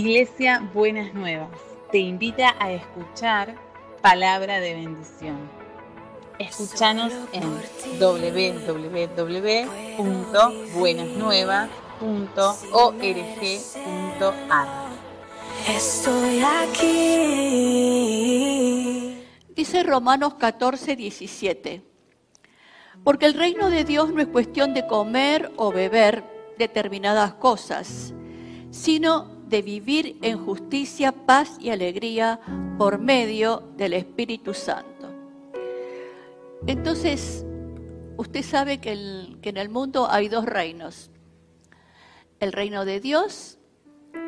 Iglesia Buenas Nuevas te invita a escuchar palabra de bendición. Escúchanos en www.buenasnuevas.org.ar. Estoy aquí. Dice Romanos 14, 17. Porque el reino de Dios no es cuestión de comer o beber determinadas cosas, sino de vivir en justicia, paz y alegría por medio del Espíritu Santo. Entonces, usted sabe que, en el mundo hay dos reinos, el reino de Dios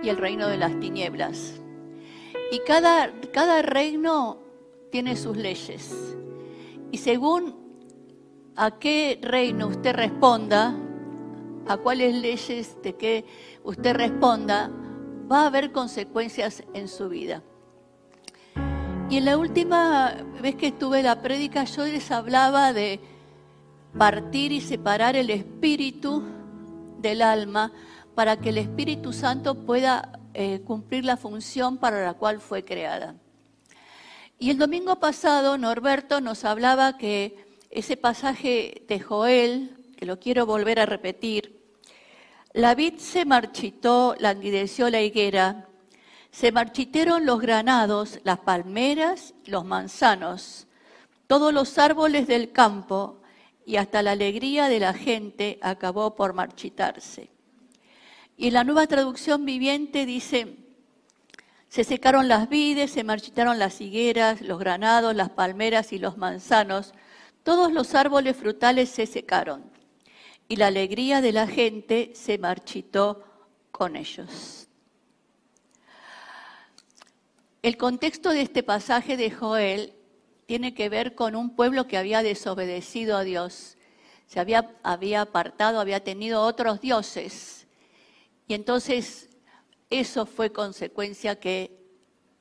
y el reino de las tinieblas. Y cada, cada reino tiene sus leyes. Y según a qué reino usted responda, a cuáles leyes de qué usted responda, va a haber consecuencias en su vida. Y en la última vez que estuve la prédica, yo les hablaba de partir y separar el espíritu del alma para que el Espíritu Santo pueda eh, cumplir la función para la cual fue creada. Y el domingo pasado Norberto nos hablaba que ese pasaje de Joel, que lo quiero volver a repetir, la vid se marchitó, languideció la higuera, se marchitaron los granados, las palmeras, los manzanos, todos los árboles del campo, y hasta la alegría de la gente acabó por marchitarse. Y la nueva traducción viviente dice, se secaron las vides, se marchitaron las higueras, los granados, las palmeras y los manzanos, todos los árboles frutales se secaron y la alegría de la gente se marchitó con ellos. El contexto de este pasaje de Joel tiene que ver con un pueblo que había desobedecido a Dios, se había, había apartado, había tenido otros dioses. Y entonces eso fue consecuencia que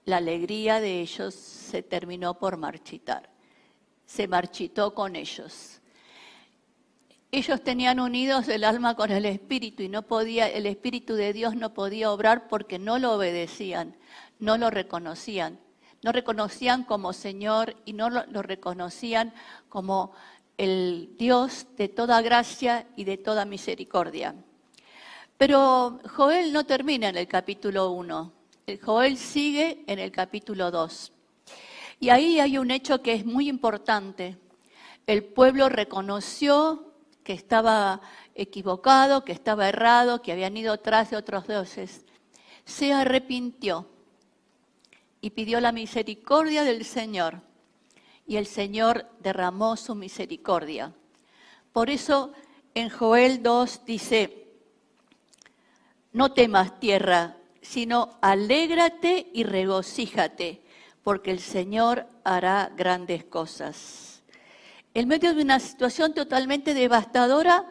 la alegría de ellos se terminó por marchitar se marchitó con ellos. Ellos tenían unidos el alma con el espíritu y no podía, el espíritu de Dios no podía obrar porque no lo obedecían, no lo reconocían, no reconocían como Señor y no lo, lo reconocían como el Dios de toda gracia y de toda misericordia. Pero Joel no termina en el capítulo 1, Joel sigue en el capítulo 2. Y ahí hay un hecho que es muy importante. El pueblo reconoció que estaba equivocado, que estaba errado, que habían ido tras de otros dioses. Se arrepintió y pidió la misericordia del Señor. Y el Señor derramó su misericordia. Por eso en Joel 2 dice, no temas tierra, sino alégrate y regocíjate porque el Señor hará grandes cosas. En medio de una situación totalmente devastadora,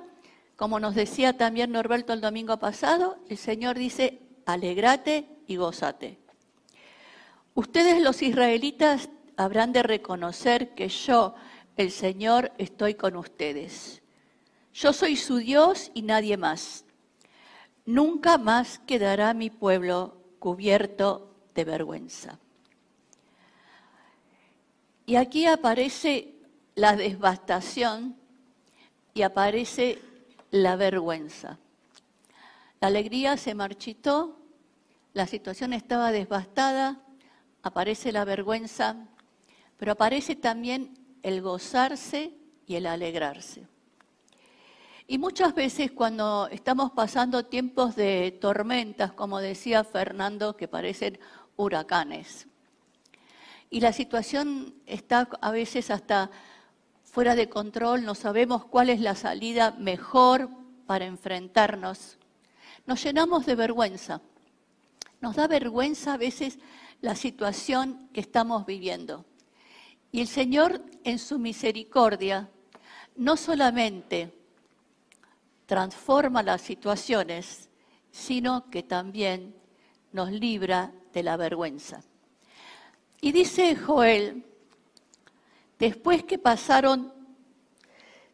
como nos decía también Norberto el domingo pasado, el Señor dice, alegrate y gozate. Ustedes los israelitas habrán de reconocer que yo, el Señor, estoy con ustedes. Yo soy su Dios y nadie más. Nunca más quedará mi pueblo cubierto de vergüenza. Y aquí aparece la devastación y aparece la vergüenza. La alegría se marchitó, la situación estaba devastada, aparece la vergüenza, pero aparece también el gozarse y el alegrarse. Y muchas veces cuando estamos pasando tiempos de tormentas, como decía Fernando, que parecen huracanes, y la situación está a veces hasta fuera de control, no sabemos cuál es la salida mejor para enfrentarnos. Nos llenamos de vergüenza. Nos da vergüenza a veces la situación que estamos viviendo. Y el Señor en su misericordia no solamente transforma las situaciones, sino que también nos libra de la vergüenza. Y dice Joel, después que pasaron,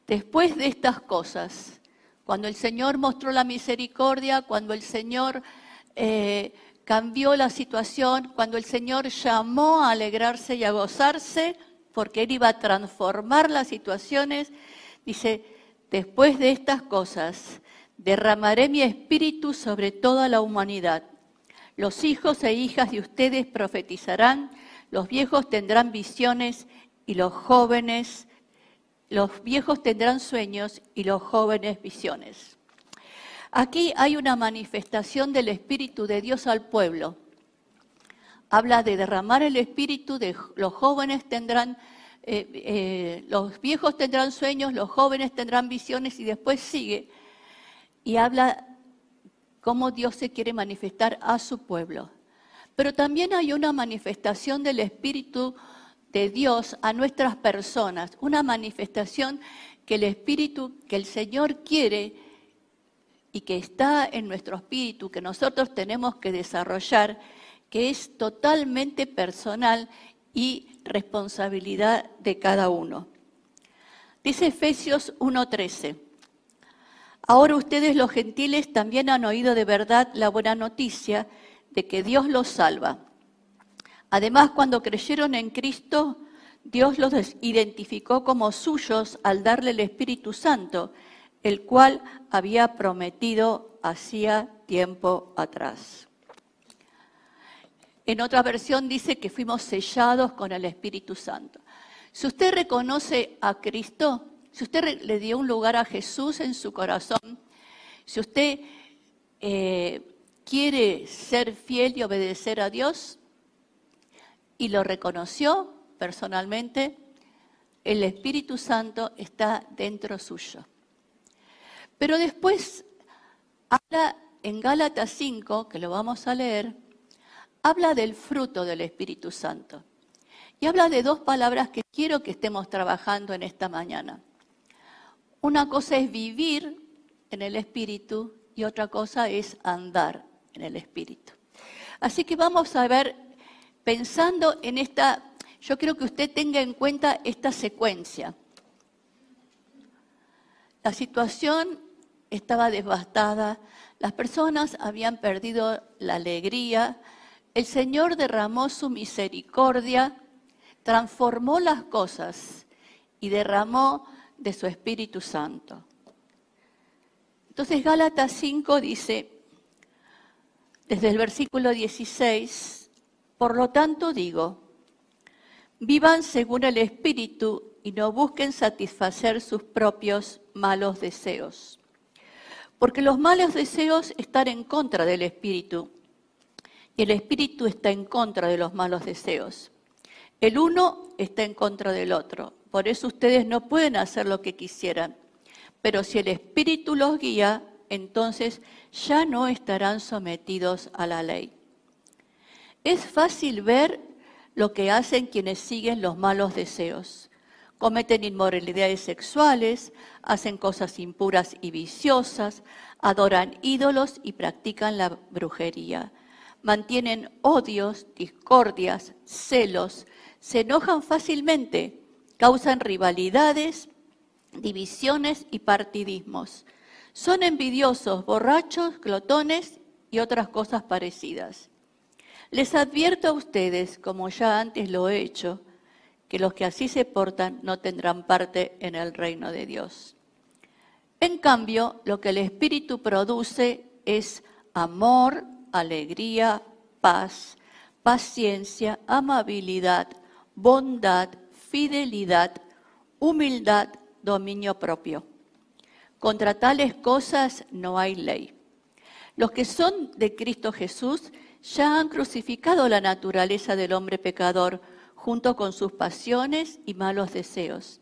después de estas cosas, cuando el Señor mostró la misericordia, cuando el Señor eh, cambió la situación, cuando el Señor llamó a alegrarse y a gozarse, porque Él iba a transformar las situaciones, dice, después de estas cosas, derramaré mi espíritu sobre toda la humanidad. Los hijos e hijas de ustedes profetizarán, los viejos tendrán visiones y los jóvenes, los viejos tendrán sueños y los jóvenes visiones. Aquí hay una manifestación del Espíritu de Dios al pueblo. Habla de derramar el Espíritu, de los jóvenes tendrán, eh, eh, los viejos tendrán sueños, los jóvenes tendrán visiones y después sigue y habla cómo Dios se quiere manifestar a su pueblo. Pero también hay una manifestación del Espíritu de Dios a nuestras personas, una manifestación que el Espíritu, que el Señor quiere y que está en nuestro espíritu, que nosotros tenemos que desarrollar, que es totalmente personal y responsabilidad de cada uno. Dice Efesios 1:13, ahora ustedes los gentiles también han oído de verdad la buena noticia de que Dios los salva. Además, cuando creyeron en Cristo, Dios los identificó como suyos al darle el Espíritu Santo el cual había prometido hacía tiempo atrás. En otra versión dice que fuimos sellados con el Espíritu Santo. Si usted reconoce a Cristo, si usted le dio un lugar a Jesús en su corazón, si usted eh, quiere ser fiel y obedecer a Dios y lo reconoció personalmente, el Espíritu Santo está dentro suyo. Pero después habla en Gálatas 5, que lo vamos a leer, habla del fruto del Espíritu Santo. Y habla de dos palabras que quiero que estemos trabajando en esta mañana. Una cosa es vivir en el Espíritu y otra cosa es andar en el Espíritu. Así que vamos a ver, pensando en esta, yo quiero que usted tenga en cuenta esta secuencia. La situación estaba devastada, las personas habían perdido la alegría, el Señor derramó su misericordia, transformó las cosas y derramó de su Espíritu Santo. Entonces Gálatas 5 dice, desde el versículo 16, por lo tanto digo, vivan según el Espíritu y no busquen satisfacer sus propios malos deseos. Porque los malos deseos están en contra del espíritu y el espíritu está en contra de los malos deseos. El uno está en contra del otro. Por eso ustedes no pueden hacer lo que quisieran. Pero si el espíritu los guía, entonces ya no estarán sometidos a la ley. Es fácil ver lo que hacen quienes siguen los malos deseos cometen inmoralidades sexuales, hacen cosas impuras y viciosas, adoran ídolos y practican la brujería. Mantienen odios, discordias, celos, se enojan fácilmente, causan rivalidades, divisiones y partidismos. Son envidiosos, borrachos, glotones y otras cosas parecidas. Les advierto a ustedes, como ya antes lo he hecho, que los que así se portan no tendrán parte en el reino de Dios. En cambio, lo que el Espíritu produce es amor, alegría, paz, paciencia, amabilidad, bondad, fidelidad, humildad, dominio propio. Contra tales cosas no hay ley. Los que son de Cristo Jesús ya han crucificado la naturaleza del hombre pecador junto con sus pasiones y malos deseos.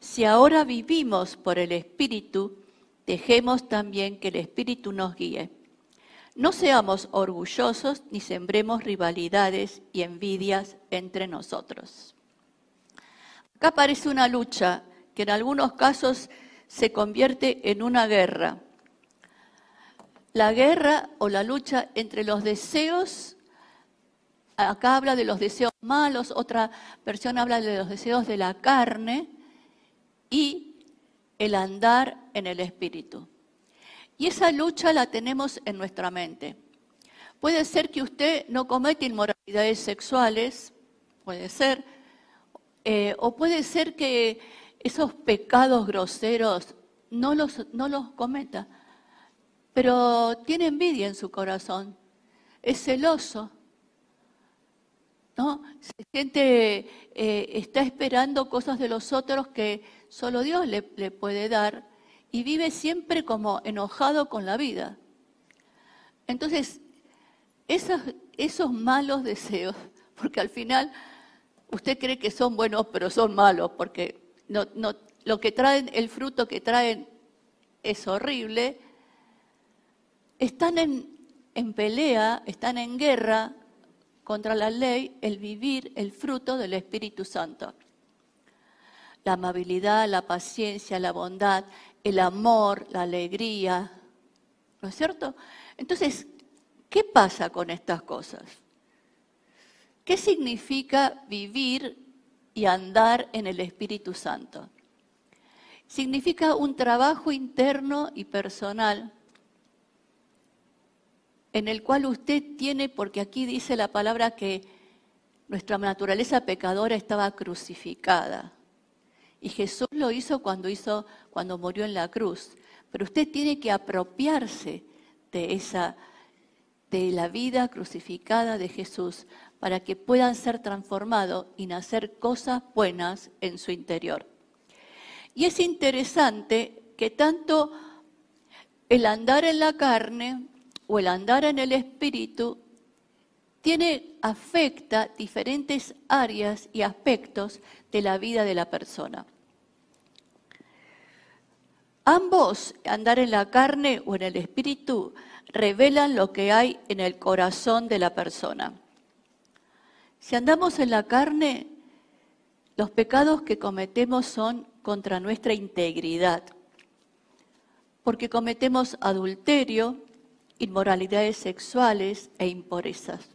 Si ahora vivimos por el Espíritu, dejemos también que el Espíritu nos guíe. No seamos orgullosos ni sembremos rivalidades y envidias entre nosotros. Acá aparece una lucha que en algunos casos se convierte en una guerra. La guerra o la lucha entre los deseos acá habla de los deseos malos, otra versión habla de los deseos de la carne y el andar en el espíritu. Y esa lucha la tenemos en nuestra mente. Puede ser que usted no cometa inmoralidades sexuales, puede ser, eh, o puede ser que esos pecados groseros no los, no los cometa, pero tiene envidia en su corazón, es celoso, ¿no? Se siente, eh, está esperando cosas de los otros que solo Dios le, puede dar y vive siempre como enojado con la vida. Entonces, esos, malos deseos, porque al final usted cree que son buenos, pero son malos, porque lo que traen, el fruto que traen es horrible, están en, en pelea, están en guerra contra la ley, el vivir el fruto del Espíritu Santo. La amabilidad, la paciencia, la bondad, el amor, la alegría, ¿no es cierto? Entonces, ¿Qué pasa con estas cosas? ¿Qué significa vivir y andar en el Espíritu Santo? Significa un trabajo interno y personal en el cual usted tiene, porque aquí dice la palabra que nuestra naturaleza pecadora estaba crucificada. Y Jesús lo hizo cuando hizo cuando murió en la cruz, pero usted tiene que apropiarse de esa de la vida crucificada de Jesús para que puedan ser transformados y nacer cosas buenas en su interior. Y es interesante que tanto el andar en la carne o el andar en el espíritu tiene afecta diferentes áreas y aspectos de la vida de la persona. Ambos, andar en la carne o en el espíritu, revelan lo que hay en el corazón de la persona. Si andamos en la carne, los pecados que cometemos son contra nuestra integridad, porque cometemos adulterio, inmoralidades sexuales e impurezas.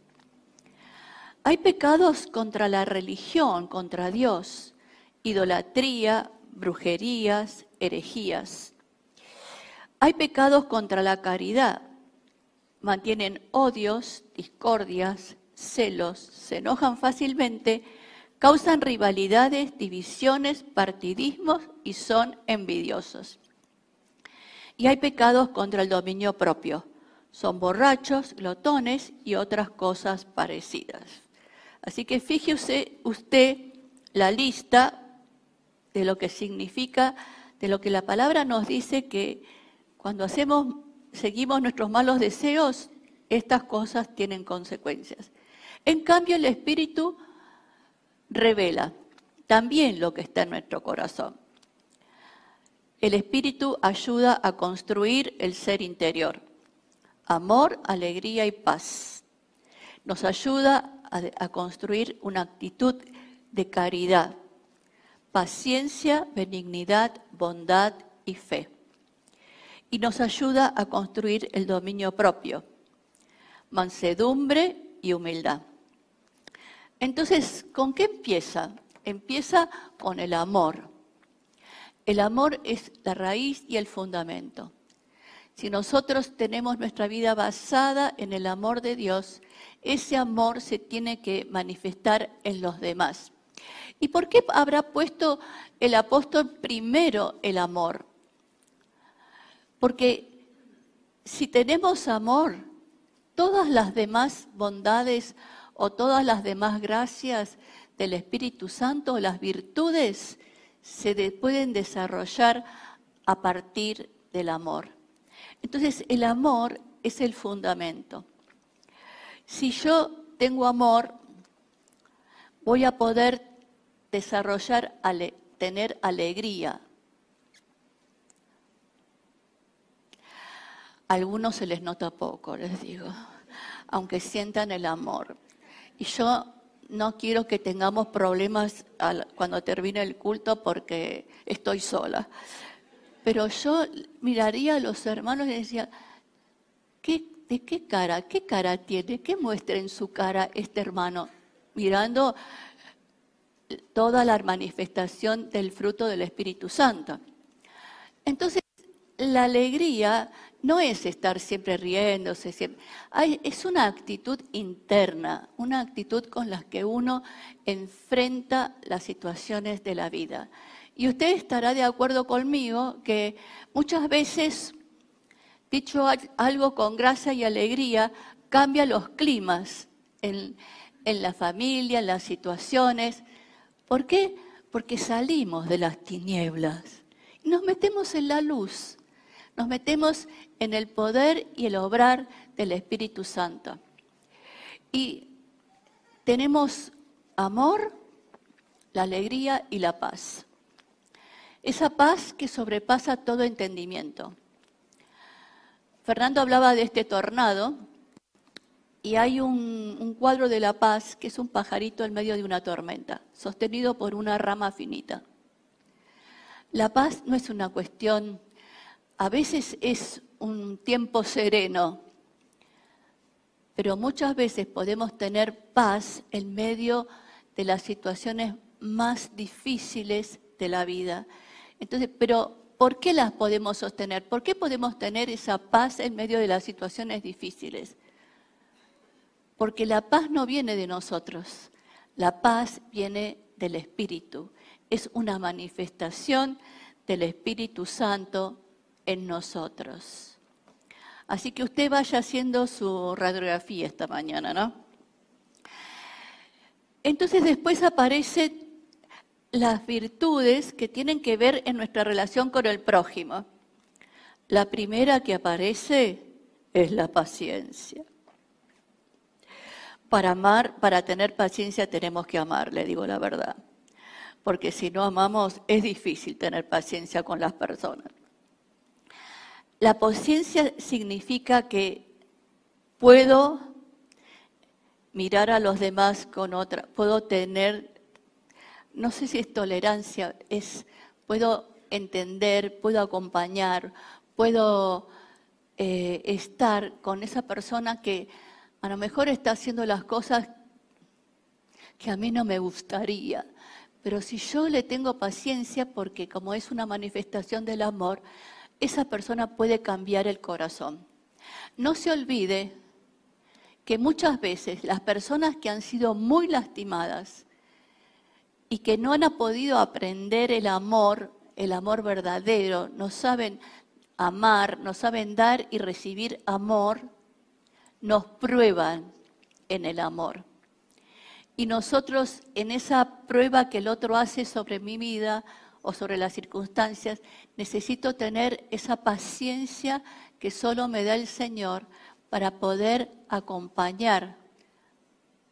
Hay pecados contra la religión, contra Dios, idolatría, brujerías, herejías. Hay pecados contra la caridad, mantienen odios, discordias, celos, se enojan fácilmente, causan rivalidades, divisiones, partidismos y son envidiosos. Y hay pecados contra el dominio propio. Son borrachos, glotones y otras cosas parecidas. Así que fíjese usted la lista de lo que significa, de lo que la palabra nos dice que cuando hacemos seguimos nuestros malos deseos, estas cosas tienen consecuencias. En cambio, el Espíritu revela también lo que está en nuestro corazón. El Espíritu ayuda a construir el ser interior. Amor, alegría y paz. Nos ayuda a, construir una actitud de caridad, paciencia, benignidad, bondad y fe y nos ayuda a construir el dominio propio, mansedumbre y humildad. Entonces, ¿con qué empieza? Empieza con el amor. El amor es la raíz y el fundamento. Si nosotros tenemos nuestra vida basada en el amor de Dios, ese amor se tiene que manifestar en los demás. ¿Y por qué habrá puesto el apóstol primero el amor? Porque si tenemos amor, todas las demás bondades o todas las demás gracias del Espíritu Santo, las virtudes, se pueden desarrollar a partir del amor. Entonces, el amor es el fundamento. Si yo tengo amor, voy a poder desarrollar, tener alegría, A algunos se les nota poco, les digo, aunque sientan el amor. Y yo no quiero que tengamos problemas cuando termine el culto porque estoy sola. Pero yo miraría a los hermanos y decía, ¿de qué cara? ¿Qué cara tiene? ¿Qué muestra en su cara este hermano? Mirando toda la manifestación del fruto del Espíritu Santo. Entonces, la alegría no es estar siempre riéndose, siempre. Hay- es una actitud interna, una actitud con la que uno enfrenta las situaciones de la vida. Y usted estará de acuerdo conmigo que muchas veces, dicho al- algo con gracia y alegría, cambia los climas en, en la familia, en las situaciones. ¿Por qué? Porque salimos de las tinieblas y nos metemos en la luz, nos metemos en el poder y el obrar del Espíritu Santo. Y tenemos amor, la alegría y la paz. Esa paz que sobrepasa todo entendimiento. Fernando hablaba de este tornado y hay un, cuadro de la paz que es un pajarito en medio de una tormenta, sostenido por una rama finita. La paz no es una cuestión, a veces es un tiempo sereno, pero muchas veces podemos tener paz en medio de las situaciones más difíciles de la vida. Entonces, pero ¿por qué las podemos sostener? ¿Por qué podemos tener esa paz en medio de las situaciones difíciles? Porque la paz no viene de nosotros, la paz viene del Espíritu. Es una manifestación del Espíritu Santo en nosotros. Así que usted vaya haciendo su radiografía esta mañana, ¿no? Entonces después aparecen las virtudes que tienen que ver en nuestra relación con el prójimo. La primera que aparece es la paciencia. Para amar, para tener paciencia tenemos que amar, le digo la verdad. Porque si no amamos es difícil tener paciencia con las personas. La paciencia significa que puedo mirar a los demás con otra, puedo tener, no sé si es tolerancia, es puedo entender, puedo acompañar, puedo eh, estar con esa persona que a lo mejor está haciendo las cosas que a mí no me gustaría. Pero si yo le tengo paciencia, porque como es una manifestación del amor, esa persona puede cambiar el corazón. No se olvide que muchas veces las personas que han sido muy lastimadas y que no han podido aprender el amor, el amor verdadero, no saben amar, no saben dar y recibir amor, nos prueban en el amor. Y nosotros en esa prueba que el otro hace sobre mi vida o sobre las circunstancias, necesito tener esa paciencia que solo me da el Señor para poder acompañar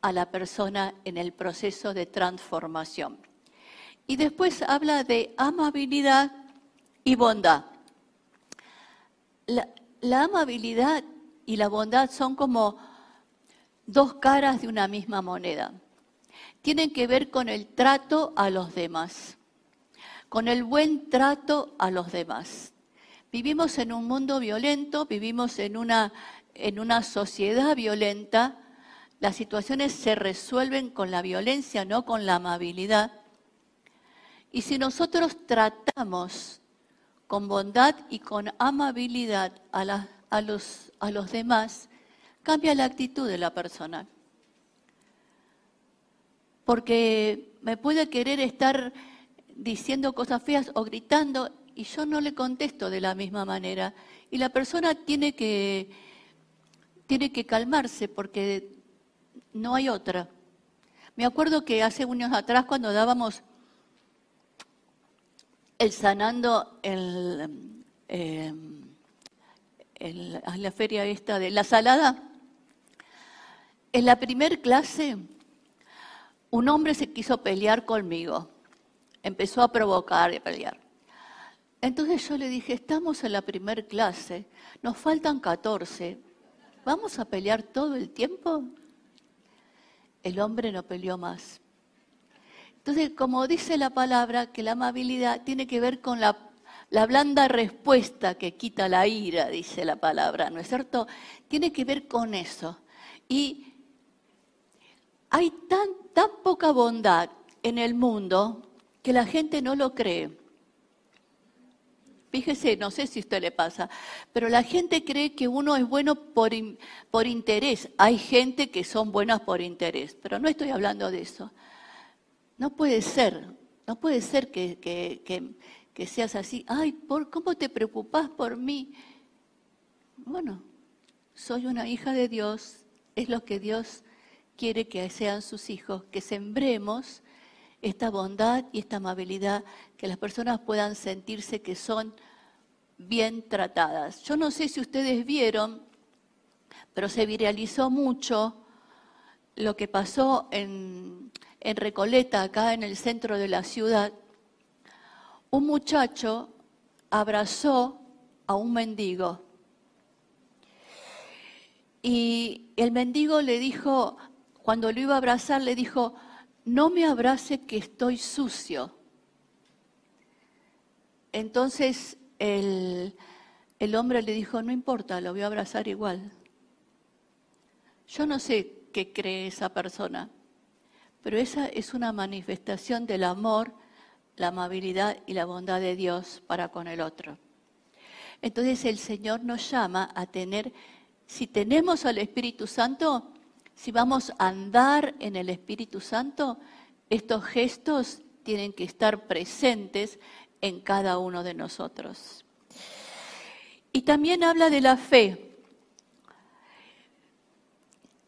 a la persona en el proceso de transformación. Y después habla de amabilidad y bondad. La, amabilidad y la bondad son como dos caras de una misma moneda. Tienen que ver con el trato a los demás, con el buen trato a los demás. Vivimos en un mundo violento, vivimos en una, en una sociedad violenta. Las situaciones se resuelven con la violencia, no con la amabilidad. Y si nosotros tratamos con bondad y con amabilidad a, los, demás, cambia la actitud de la persona. Porque me puede querer estar diciendo cosas feas o gritando y yo no le contesto de la misma manera. Y la persona tiene que calmarse porque no hay otra. Me acuerdo que hace unos atrás cuando dábamos el sanando el- a la feria esta de la salada, en la primer clase un hombre se quiso pelear conmigo, empezó a provocar y a pelear. Entonces yo le dije, estamos en la primer clase, nos faltan 14, ¿vamos a pelear todo el tiempo? El hombre no peleó más. Entonces, como dice la palabra, que la amabilidad tiene que ver con la, la blanda respuesta que quita la ira, dice la palabra, ¿no es cierto? Tiene que ver con eso. Y hay tan, tan poca bondad en el mundo que la gente no lo cree. Fíjese, no sé si usted le pasa, pero la gente cree que uno es bueno por, por interés. Hay gente que son buenas por interés, pero no estoy hablando de eso. No puede ser, no puede ser que, que, seas así. Ay, ¿por, ¿cómo te preocupas por mí? Bueno, soy una hija de Dios, es lo que Dios quiere que sean sus hijos, que sembremos esta bondad y esta amabilidad, que las personas puedan sentirse que son bien tratadas. Yo no sé si ustedes vieron, pero se viralizó mucho lo que pasó en, en Recoleta, acá en el centro de la ciudad. Un muchacho abrazó a un mendigo. Y el mendigo le dijo, cuando lo iba a abrazar, le dijo, no me abrace que estoy sucio. Entonces el, hombre le dijo, no importa, lo voy a abrazar igual. Yo no sé qué cree esa persona, pero esa es una manifestación del amor, la amabilidad y la bondad de Dios para con el otro. Entonces el Señor nos llama a tener, si tenemos al Espíritu Santo, si vamos a andar en el Espíritu Santo, estos gestos tienen que estar presentes en cada uno de nosotros. Y también habla de la fe.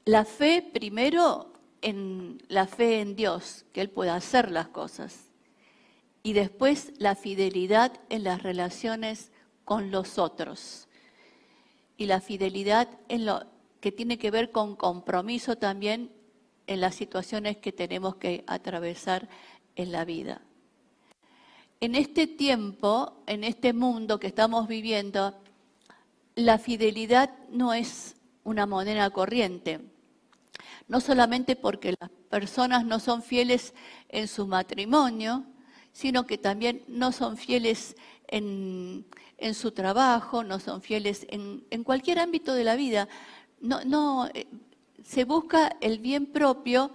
La fe primero en la fe en Dios, que Él pueda hacer las cosas. Y después la fidelidad en las relaciones con los otros. Y la fidelidad en lo, que tiene que ver con compromiso también en las situaciones que tenemos que atravesar en la vida. En este tiempo, en este mundo que estamos viviendo, la fidelidad no es una moneda corriente. No solamente porque las personas no son fieles en su matrimonio, sino que también no son fieles en, su trabajo, no son fieles en, cualquier ámbito de la vida no, no, eh, se busca el bien propio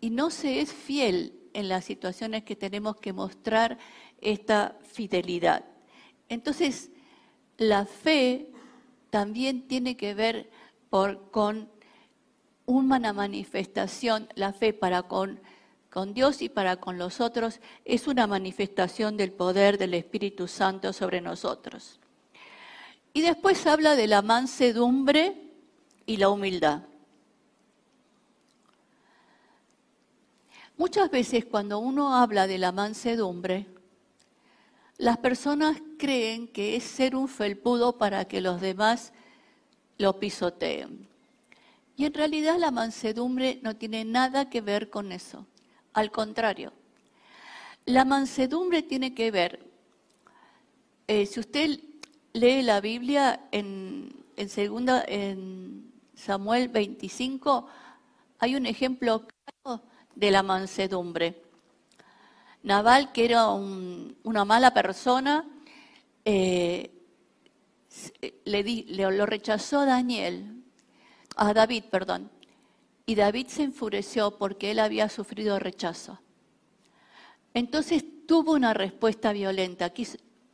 y no se es fiel en las situaciones que tenemos que mostrar esta fidelidad. Entonces, la fe también tiene que ver con una manifestación, la fe para con, con Dios y para con los otros es una manifestación del poder del Espíritu Santo sobre nosotros. Y después habla de la mansedumbre y la humildad. Muchas veces cuando uno habla de la mansedumbre, las personas creen que es ser un felpudo para que los demás lo pisoteen. Y en realidad la mansedumbre no tiene nada que ver con eso. Al contrario, la mansedumbre tiene que ver, eh, si usted lee la Biblia en, en segunda, Samuel 25 hay un ejemplo claro de la mansedumbre. Naval, que era una mala persona, eh, le, lo rechazó a Daniel, a David, perdón, y David se enfureció porque él había sufrido rechazo. Entonces tuvo una respuesta violenta.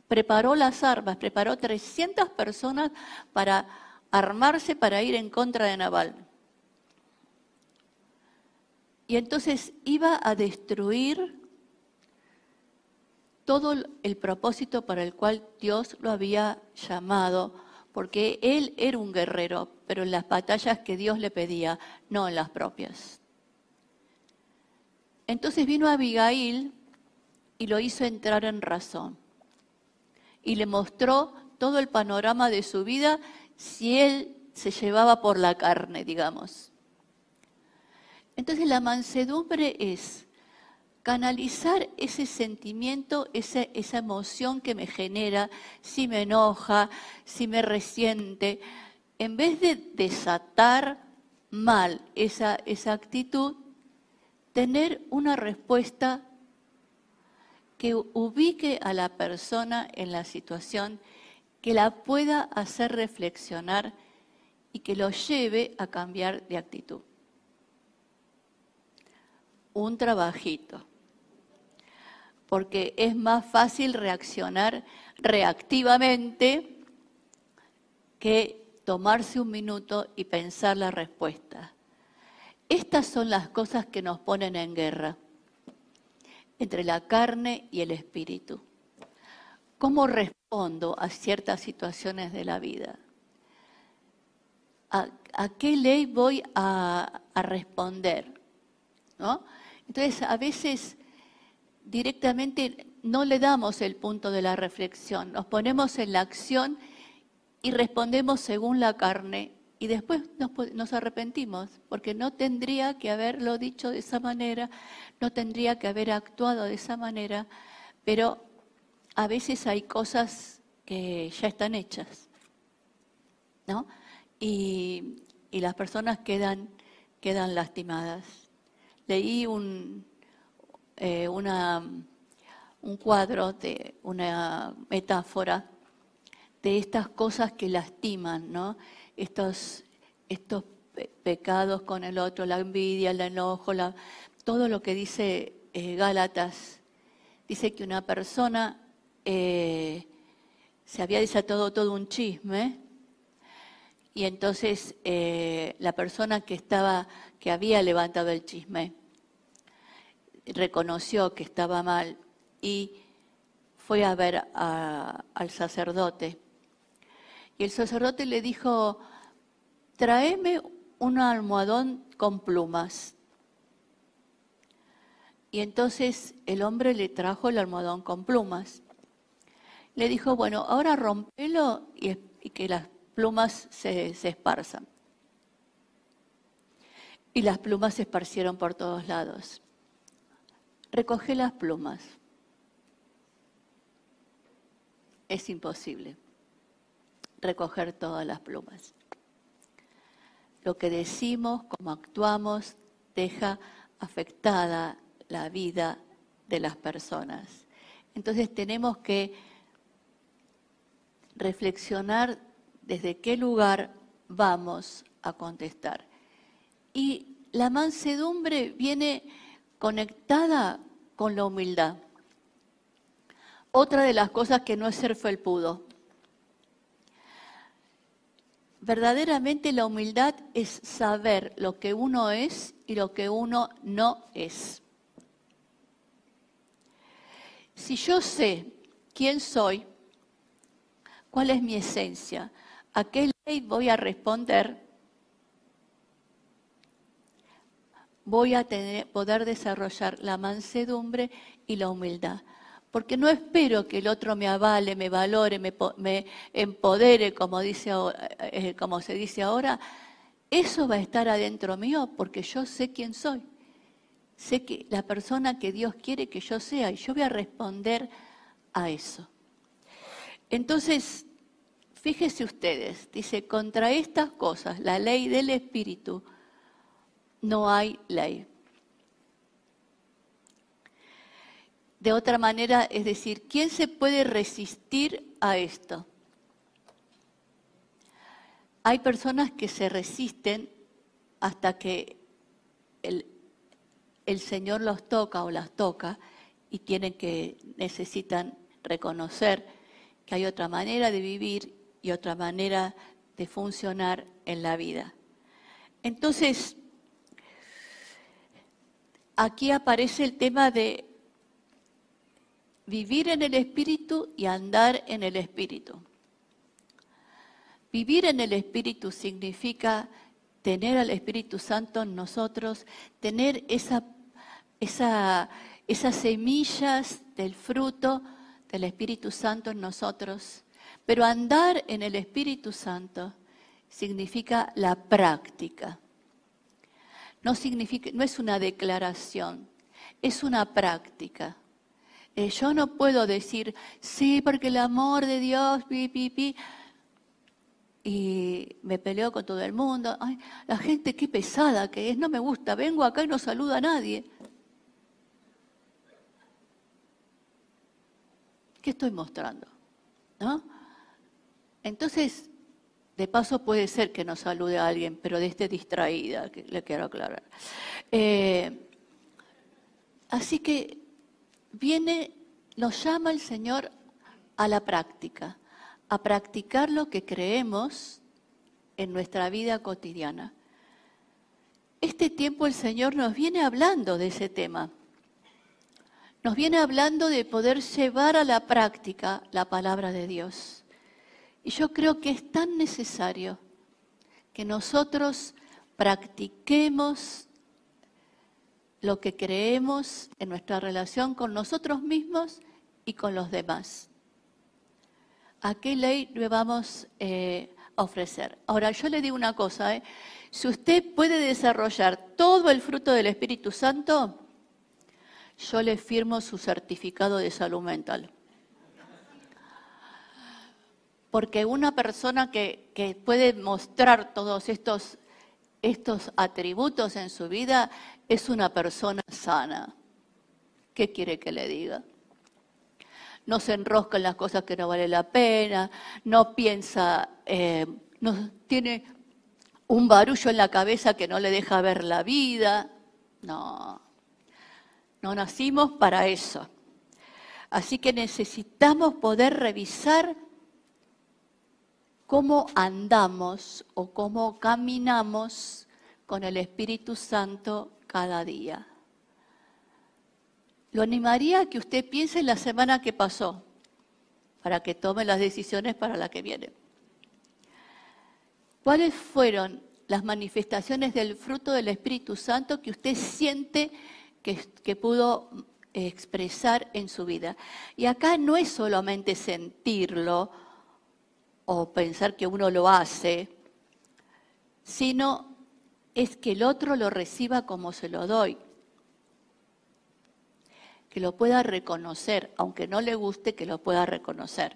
preparó las armas, preparó 300 personas para armarse para ir en contra de Naval. Y entonces iba a destruir todo el propósito para el cual Dios lo había llamado, porque él era un guerrero, pero en las batallas que Dios le pedía, no en las propias. Entonces vino Abigail y lo hizo entrar en razón y le mostró todo el panorama de su vida si él se llevaba por la carne, digamos. Entonces la mansedumbre es canalizar ese sentimiento, esa, emoción que me genera, si me enoja, si me resiente, en vez de desatar mal esa, esa actitud, tener una respuesta que ubique a la persona en la situación que la pueda hacer reflexionar y que lo lleve a cambiar de actitud. Un trabajito, porque es más fácil reaccionar reactivamente que tomarse un minuto y pensar la respuesta. Estas son las cosas que nos ponen en guerra entre la carne y el espíritu. ¿Cómo respondo a ciertas situaciones de la vida? ¿A, qué ley voy a, responder? Entonces, a veces directamente no le damos el punto de la reflexión, nos ponemos en la acción y respondemos según la carne y después nos, arrepentimos, porque no tendría que haberlo dicho de esa manera, no tendría que haber actuado de esa manera, pero a veces hay cosas que ya están hechas, ¿no? Y, las personas quedan, quedan lastimadas. Leí un, eh, una, un cuadro de una metáfora de estas cosas que lastiman, ¿no? Estos, estos pecados con el otro, la envidia, el enojo, todo lo que dice eh, Gálatas. Dice que una persona eh, se había desatado todo un chisme y entonces eh, la persona que estaba, que había levantado el chisme, reconoció que estaba mal y fue a ver al sacerdote y el sacerdote le dijo, tráeme un almohadón con plumas. Y entonces el hombre le trajo el almohadón con plumas. Le dijo, bueno, ahora rompelo y, que las plumas se, se esparzan. Y las plumas se esparcieron por todos lados. Recoge las plumas. Es imposible recoger todas las plumas. Lo que decimos, cómo actuamos, deja afectada la vida de las personas. Entonces tenemos que reflexionar desde qué lugar vamos a contestar. Y la mansedumbre viene conectada con la humildad. Otra de las cosas que no es ser felpudo. Verdaderamente la humildad es saber lo que uno es y lo que uno no es. Si yo sé quién soy, cuál es mi esencia, a qué ley voy a responder, voy a tener, poder desarrollar la mansedumbre y la humildad porque no espero que el otro me avale, me valore, me, empodere, como, dice, eh, como se dice ahora. Eso va a estar adentro mío porque yo sé quién soy. Sé que la persona que Dios quiere que yo sea y yo voy a responder a eso. Entonces, fíjese ustedes, dice, contra estas cosas, la ley del Espíritu, no hay ley. De otra manera, es decir, ¿quién se puede resistir a esto? Hay personas que se resisten hasta que el, Señor los toca o las toca y tienen que, necesitan reconocer que hay otra manera de vivir y otra manera de funcionar en la vida. Entonces, aquí aparece el tema de vivir en el Espíritu y andar en el Espíritu. Vivir en el Espíritu significa tener al Espíritu Santo en nosotros, tener esa, esas semillas del fruto del Espíritu Santo en nosotros. Pero andar en el Espíritu Santo significa la práctica. No, significa, no es una declaración, es una práctica. Eh, yo no puedo decir, sí, porque el amor de Dios, pi, pi, pi, y me peleo con todo el mundo. Ay, la gente qué pesada que es, no me gusta, vengo acá y no saluda a nadie. ¿Qué estoy mostrando? ¿No? Entonces, de paso puede ser que no salude a alguien, pero de este distraída, le quiero aclarar. Eh, así que viene, nos llama el Señor a la práctica, a practicar lo que creemos en nuestra vida cotidiana. Este tiempo el Señor nos viene hablando de ese tema. Nos viene hablando de poder llevar a la práctica la palabra de Dios. Y yo creo que es tan necesario que nosotros practiquemos lo que creemos en nuestra relación con nosotros mismos y con los demás. ¿A qué ley le vamos eh, a ofrecer? Ahora, yo le digo una cosa, ¿eh? si usted puede desarrollar todo el fruto del Espíritu Santo, yo le firmo su certificado de salud mental. Porque una persona que, que puede mostrar todos estos estos atributos en su vida, es una persona sana. ¿Qué quiere que le diga? No se enrosca en las cosas que no vale la pena, no piensa, eh, no tiene un barullo en la cabeza que no le deja ver la vida. No, no nacimos para eso. Así que necesitamos poder revisar cómo andamos o cómo caminamos con el Espíritu Santo cada día. Lo animaría a que usted piense en la semana que pasó para que tome las decisiones para la que viene. ¿Cuáles fueron las manifestaciones del fruto del Espíritu Santo que usted siente que, pudo expresar en su vida? Y acá no es solamente sentirlo, o pensar que uno lo hace, sino es que el otro lo reciba como se lo doy, que lo pueda reconocer, aunque no le guste, que lo pueda reconocer.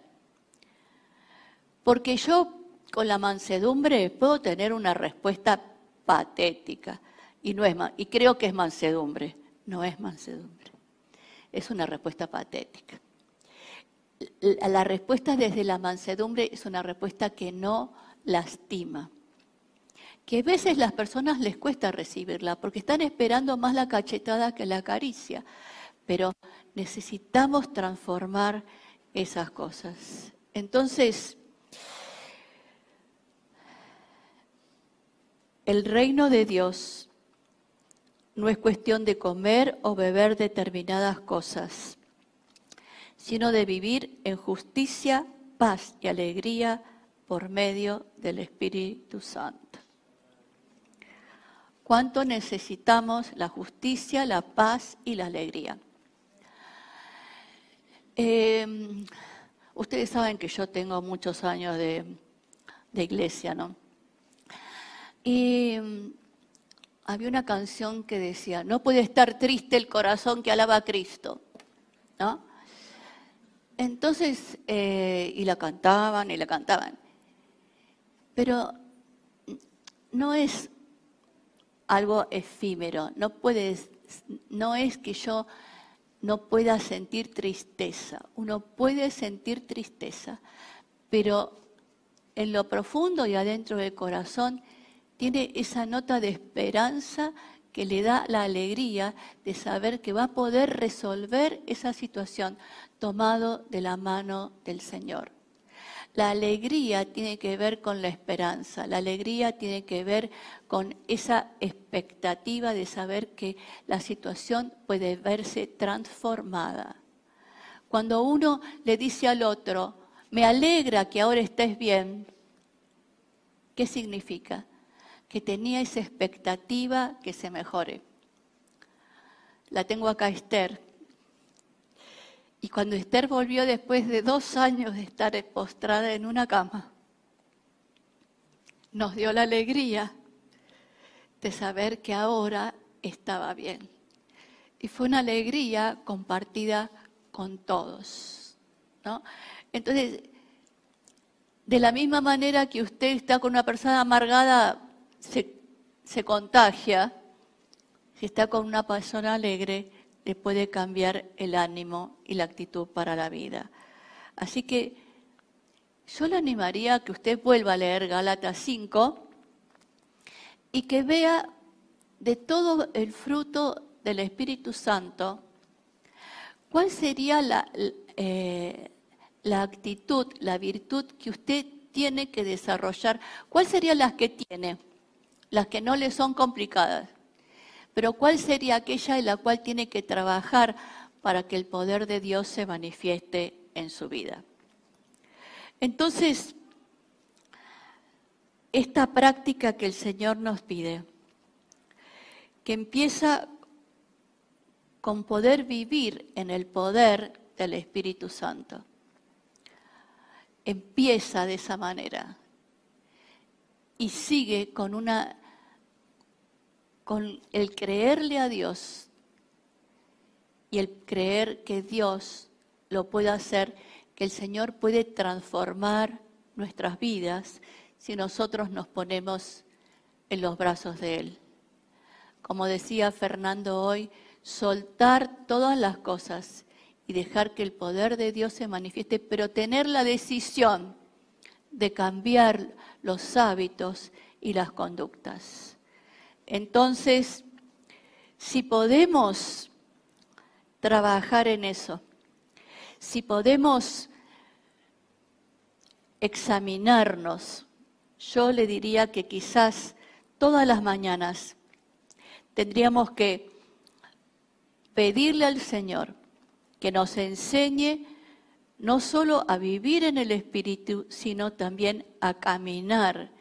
Porque yo con la mansedumbre puedo tener una respuesta patética y no es y creo que es mansedumbre, no es mansedumbre. Es una respuesta patética la respuesta desde la mansedumbre es una respuesta que no lastima. Que a veces las personas les cuesta recibirla porque están esperando más la cachetada que la caricia. Pero necesitamos transformar esas cosas. Entonces, el reino de Dios no es cuestión de comer o beber determinadas cosas sino de vivir en justicia, paz y alegría por medio del Espíritu Santo. ¿Cuánto necesitamos la justicia, la paz y la alegría? Em, ustedes saben que yo tengo muchos años de, de iglesia, ¿no? Y había una canción que decía, no puede estar triste el corazón que alaba a Cristo, ¿no? Entonces, eh, y la cantaban y la cantaban. Pero no es algo efímero, no puedes, no es que yo no pueda sentir tristeza. Uno puede sentir tristeza, pero en lo profundo y adentro del corazón tiene esa nota de esperanza que le da la alegría de saber que va a poder resolver esa situación tomado de la mano del Señor. La alegría tiene que ver con la esperanza, la alegría tiene que ver con esa expectativa de saber que la situación puede verse transformada. Cuando uno le dice al otro, me alegra que ahora estés bien, ¿qué significa? Que tenía esa expectativa que se mejore. La tengo acá Esther. Y cuando Esther volvió después de dos años de estar postrada en una cama, nos dio la alegría de saber que ahora estaba bien. Y fue una alegría compartida con todos. ¿no? Entonces, de la misma manera que usted está con una persona amargada, se, contagia, si está con una persona alegre, le puede cambiar el ánimo y la actitud para la vida. Así que yo le animaría a que usted vuelva a leer Gálatas 5 y que vea de todo el fruto del Espíritu Santo cuál sería la, eh, la actitud, la virtud que usted tiene que desarrollar. ¿Cuáles serían las que tiene? Las que no le son complicadas. Pero ¿cuál sería aquella en la cual tiene que trabajar para que el poder de Dios se manifieste en su vida? Entonces, esta práctica que el Señor nos pide, que empieza con poder vivir en el poder del Espíritu Santo. Empieza de esa manera y sigue con una con el creerle a Dios y el creer que Dios lo puede hacer, que el Señor puede transformar nuestras vidas si nosotros nos ponemos en los brazos de Él. Como decía Fernando hoy, soltar todas las cosas y dejar que el poder de Dios se manifieste, pero tener la decisión de cambiar los hábitos y las conductas. Entonces, si podemos trabajar en eso, si podemos examinarnos yo le diría que quizás todas las mañanas tendríamos que pedirle al Señor que nos enseñe no solo a vivir en el Espíritu, sino también a caminar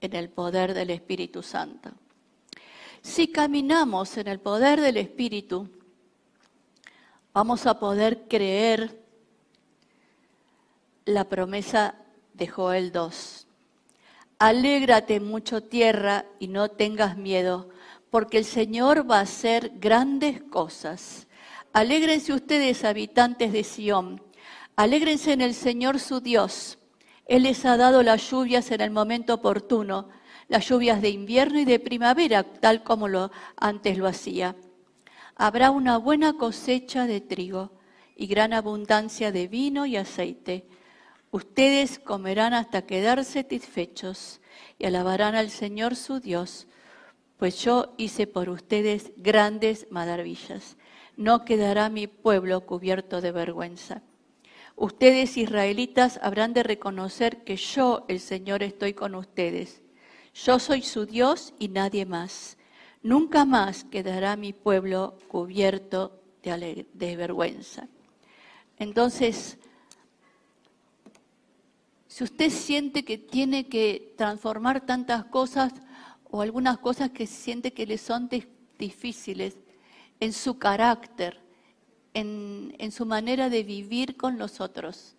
en el poder del Espíritu Santo. Si caminamos en el poder del Espíritu, vamos a poder creer la promesa de Joel 2. Alégrate mucho tierra y no tengas miedo, porque el Señor va a hacer grandes cosas. Alégrense ustedes, habitantes de Sión, alégrense en el Señor su Dios. Él les ha dado las lluvias en el momento oportuno, las lluvias de invierno y de primavera, tal como lo, antes lo hacía. Habrá una buena cosecha de trigo y gran abundancia de vino y aceite Ustedes comerán hasta quedar satisfechos y alabarán al Señor su Dios, pues yo hice por ustedes grandes maravillas. No quedará mi pueblo cubierto de vergüenza. Ustedes, israelitas, habrán de reconocer que yo, el Señor, estoy con ustedes. Yo soy su Dios y nadie más. Nunca más quedará mi pueblo cubierto de, vergüenza. Entonces, si usted siente que tiene que transformar tantas cosas o algunas cosas que siente que le son difíciles en su carácter, en, en su manera de vivir con los otros,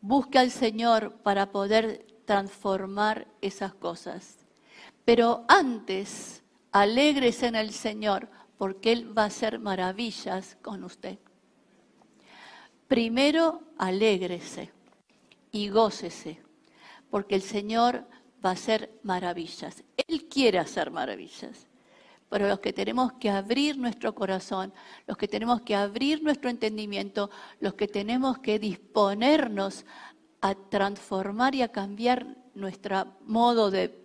busque al Señor para poder transformar esas cosas. Pero antes, alégrese en el Señor, porque Él va a hacer maravillas con usted. Primero, alégrese y gócese, porque el Señor va a hacer maravillas. Él quiere hacer maravillas. Pero los que tenemos que abrir nuestro corazón, los que tenemos que abrir nuestro entendimiento, los que tenemos que disponernos a transformar y a cambiar nuestro modo de,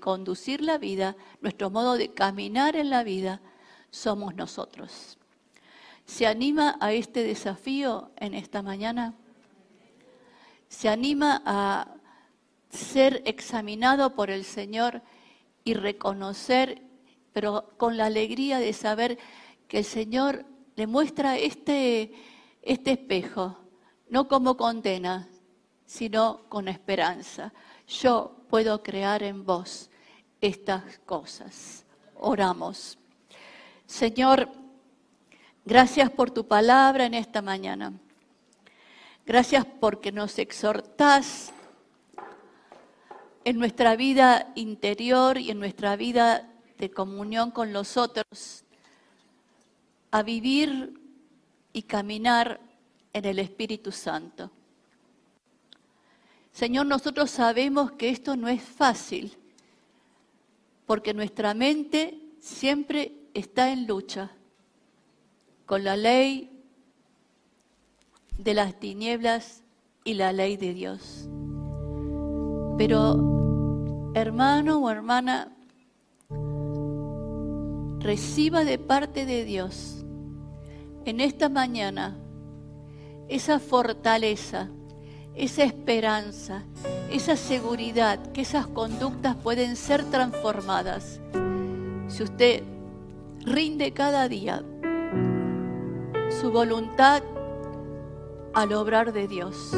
conducir la vida, nuestro modo de caminar en la vida, somos nosotros. ¿Se anima a este desafío en esta mañana? ¿Se anima a ser examinado por el Señor y reconocer, pero con la alegría de saber que el Señor le muestra este, este espejo, no como condena, sino con esperanza. Yo puedo crear en vos estas cosas. Oramos. Señor, Gracias por tu palabra en esta mañana. Gracias porque nos exhortás en nuestra vida interior y en nuestra vida de comunión con los otros a vivir y caminar en el Espíritu Santo. Señor, nosotros sabemos que esto no es fácil, porque nuestra mente siempre está en lucha con la ley de las tinieblas y la ley de Dios. Pero, hermano o hermana, reciba de parte de Dios en esta mañana esa fortaleza, esa esperanza, esa seguridad que esas conductas pueden ser transformadas. Si usted rinde cada día su voluntad al obrar de Dios.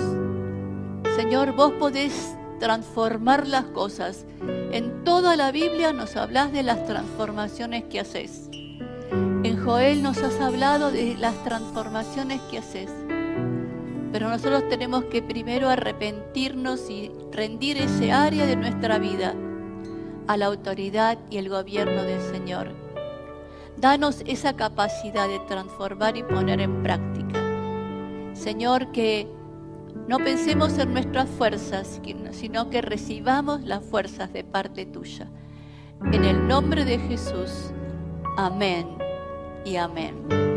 Señor, vos podés transformar las cosas. En toda la Biblia nos hablas de las transformaciones que haces. En Joel nos has hablado de las transformaciones que haces. Pero nosotros tenemos que primero arrepentirnos y rendir ese área de nuestra vida a la autoridad y el gobierno del Señor. Danos esa capacidad de transformar y poner en práctica. Señor, que no pensemos en nuestras fuerzas, sino que recibamos las fuerzas de parte tuya. En el nombre de Jesús. Amén y amén.